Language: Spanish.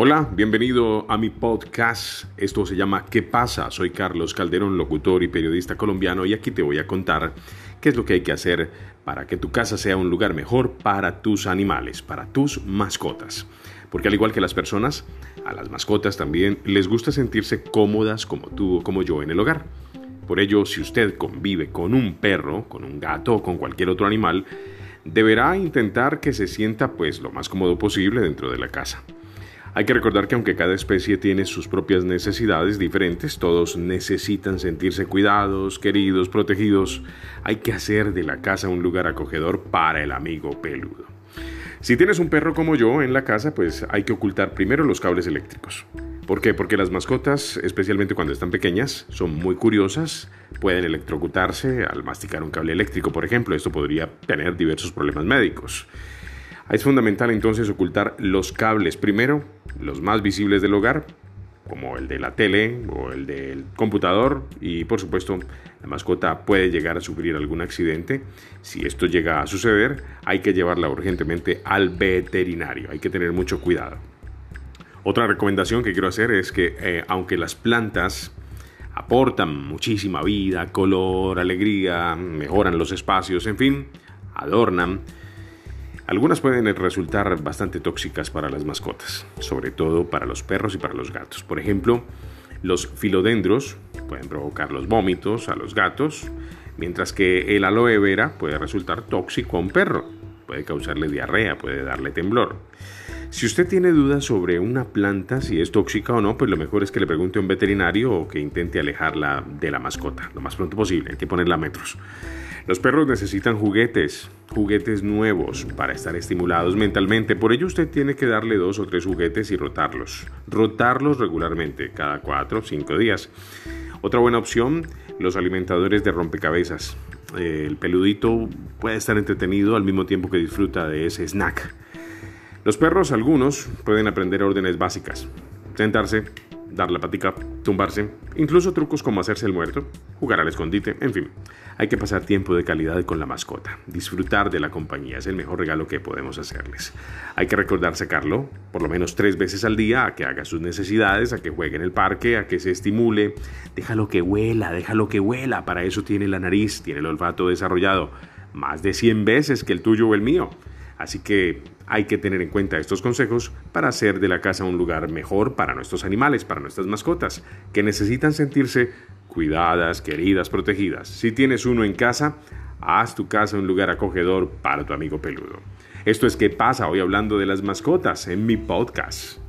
Hola, bienvenido a mi podcast. Esto se llama ¿Qué pasa? Soy Carlos Calderón, locutor y periodista colombiano y aquí te voy a contar qué es lo que hay que hacer para que tu casa sea un lugar mejor para tus animales, para tus mascotas. Porque al igual que las personas, a las mascotas también les gusta sentirse cómodas como tú o como yo en el hogar. Por ello, si usted convive con un perro, con un gato o con cualquier otro animal, deberá intentar que se sienta pues lo más cómodo posible dentro de la casa. Hay que recordar que aunque cada especie tiene sus propias necesidades diferentes, todos necesitan sentirse cuidados, queridos, protegidos. Hay que hacer de la casa un lugar acogedor para el amigo peludo. Si tienes un perro como yo en la casa, pues hay que ocultar primero los cables eléctricos. ¿Por qué? Porque las mascotas, especialmente cuando están pequeñas, son muy curiosas, pueden electrocutarse al masticar un cable eléctrico, por ejemplo. Esto podría tener diversos problemas médicos. Es fundamental entonces ocultar los cables primero, los más visibles del hogar, como el de la tele o el del computador y por supuesto la mascota puede llegar a sufrir algún accidente. Si esto llega a suceder hay que llevarla urgentemente al veterinario, hay que tener mucho cuidado. Otra recomendación que quiero hacer es que eh, aunque las plantas aportan muchísima vida, color, alegría, mejoran los espacios, en fin, adornan, algunas pueden resultar bastante tóxicas para las mascotas, sobre todo para los perros y para los gatos. Por ejemplo, los filodendros pueden provocar los vómitos a los gatos, mientras que el aloe vera puede resultar tóxico a un perro, puede causarle diarrea, puede darle temblor. Si usted tiene dudas sobre una planta, si es tóxica o no, pues lo mejor es que le pregunte a un veterinario o que intente alejarla de la mascota lo más pronto posible. Hay que ponerla a metros. Los perros necesitan juguetes, juguetes nuevos para estar estimulados mentalmente. Por ello usted tiene que darle dos o tres juguetes y rotarlos. Rotarlos regularmente, cada cuatro o cinco días. Otra buena opción, los alimentadores de rompecabezas. El peludito puede estar entretenido al mismo tiempo que disfruta de ese snack. Los perros, algunos, pueden aprender órdenes básicas. Sentarse, dar la patica, tumbarse, incluso trucos como hacerse el muerto, jugar al escondite, en fin. Hay que pasar tiempo de calidad con la mascota. Disfrutar de la compañía es el mejor regalo que podemos hacerles. Hay que recordar sacarlo por lo menos tres veces al día a que haga sus necesidades, a que juegue en el parque, a que se estimule. Déjalo que huela, déjalo que huela. Para eso tiene la nariz, tiene el olfato desarrollado más de 100 veces que el tuyo o el mío. Así que hay que tener en cuenta estos consejos para hacer de la casa un lugar mejor para nuestros animales, para nuestras mascotas, que necesitan sentirse cuidadas, queridas, protegidas. Si tienes uno en casa, haz tu casa un lugar acogedor para tu amigo peludo. Esto es qué pasa hoy hablando de las mascotas en mi podcast.